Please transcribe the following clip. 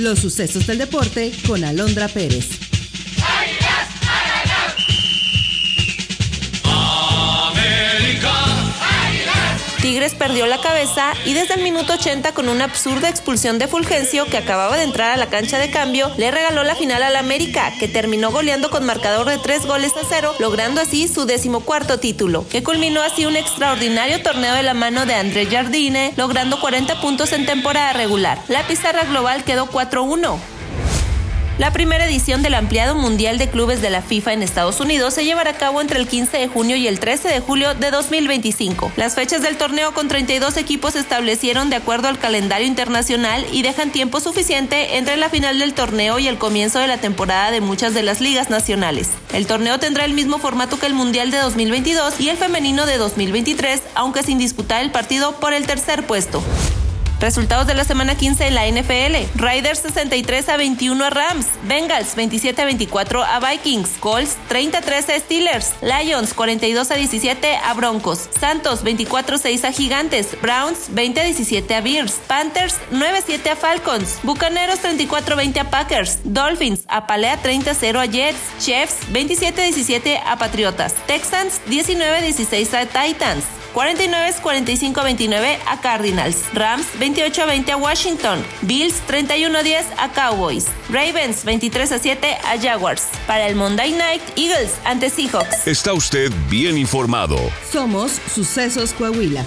Los sucesos del deporte con Alondra Pérez. Tigres perdió la cabeza y desde el minuto 80 con una absurda expulsión de Fulgencio que acababa de entrar a la cancha de cambio, le regaló la final al América, que terminó goleando con marcador de tres goles a cero, logrando así su decimocuarto título, que culminó así un extraordinario torneo de la mano de André Jardine, logrando 40 puntos en temporada regular. La pizarra global quedó 4-1. La primera edición del ampliado Mundial de Clubes de la FIFA en Estados Unidos se llevará a cabo entre el 15 de junio y el 13 de julio de 2025. Las fechas del torneo con 32 equipos se establecieron de acuerdo al calendario internacional y dejan tiempo suficiente entre la final del torneo y el comienzo de la temporada de muchas de las ligas nacionales. El torneo tendrá el mismo formato que el Mundial de 2022 y el femenino de 2023, aunque sin disputar el partido por el tercer puesto. Resultados de la semana 15 en la NFL. Raiders 63 a 21 a Rams. Bengals 27 a 24 a Vikings. Colts 33 a Steelers. Lions 42 a 17 a Broncos. Santos 24 a 6 a Gigantes. Browns 20 a 17 a Bears. Panthers 9 a 7 a Falcons. Bucaneros 34 a 20 a Packers. Dolphins apalea 30 a 0 a Jets. Chiefs 27 a 17 a Patriotas. Texans 19 a 16 a Titans. 49 45 a 29 a Cardinals. Rams 28 a 20 a Washington. Bills 31 a 10 a Cowboys. Ravens 23 a 7 a Jaguars. Para el Monday Night, Eagles ante Seahawks. Está usted bien informado. Somos Sucesos Coahuila.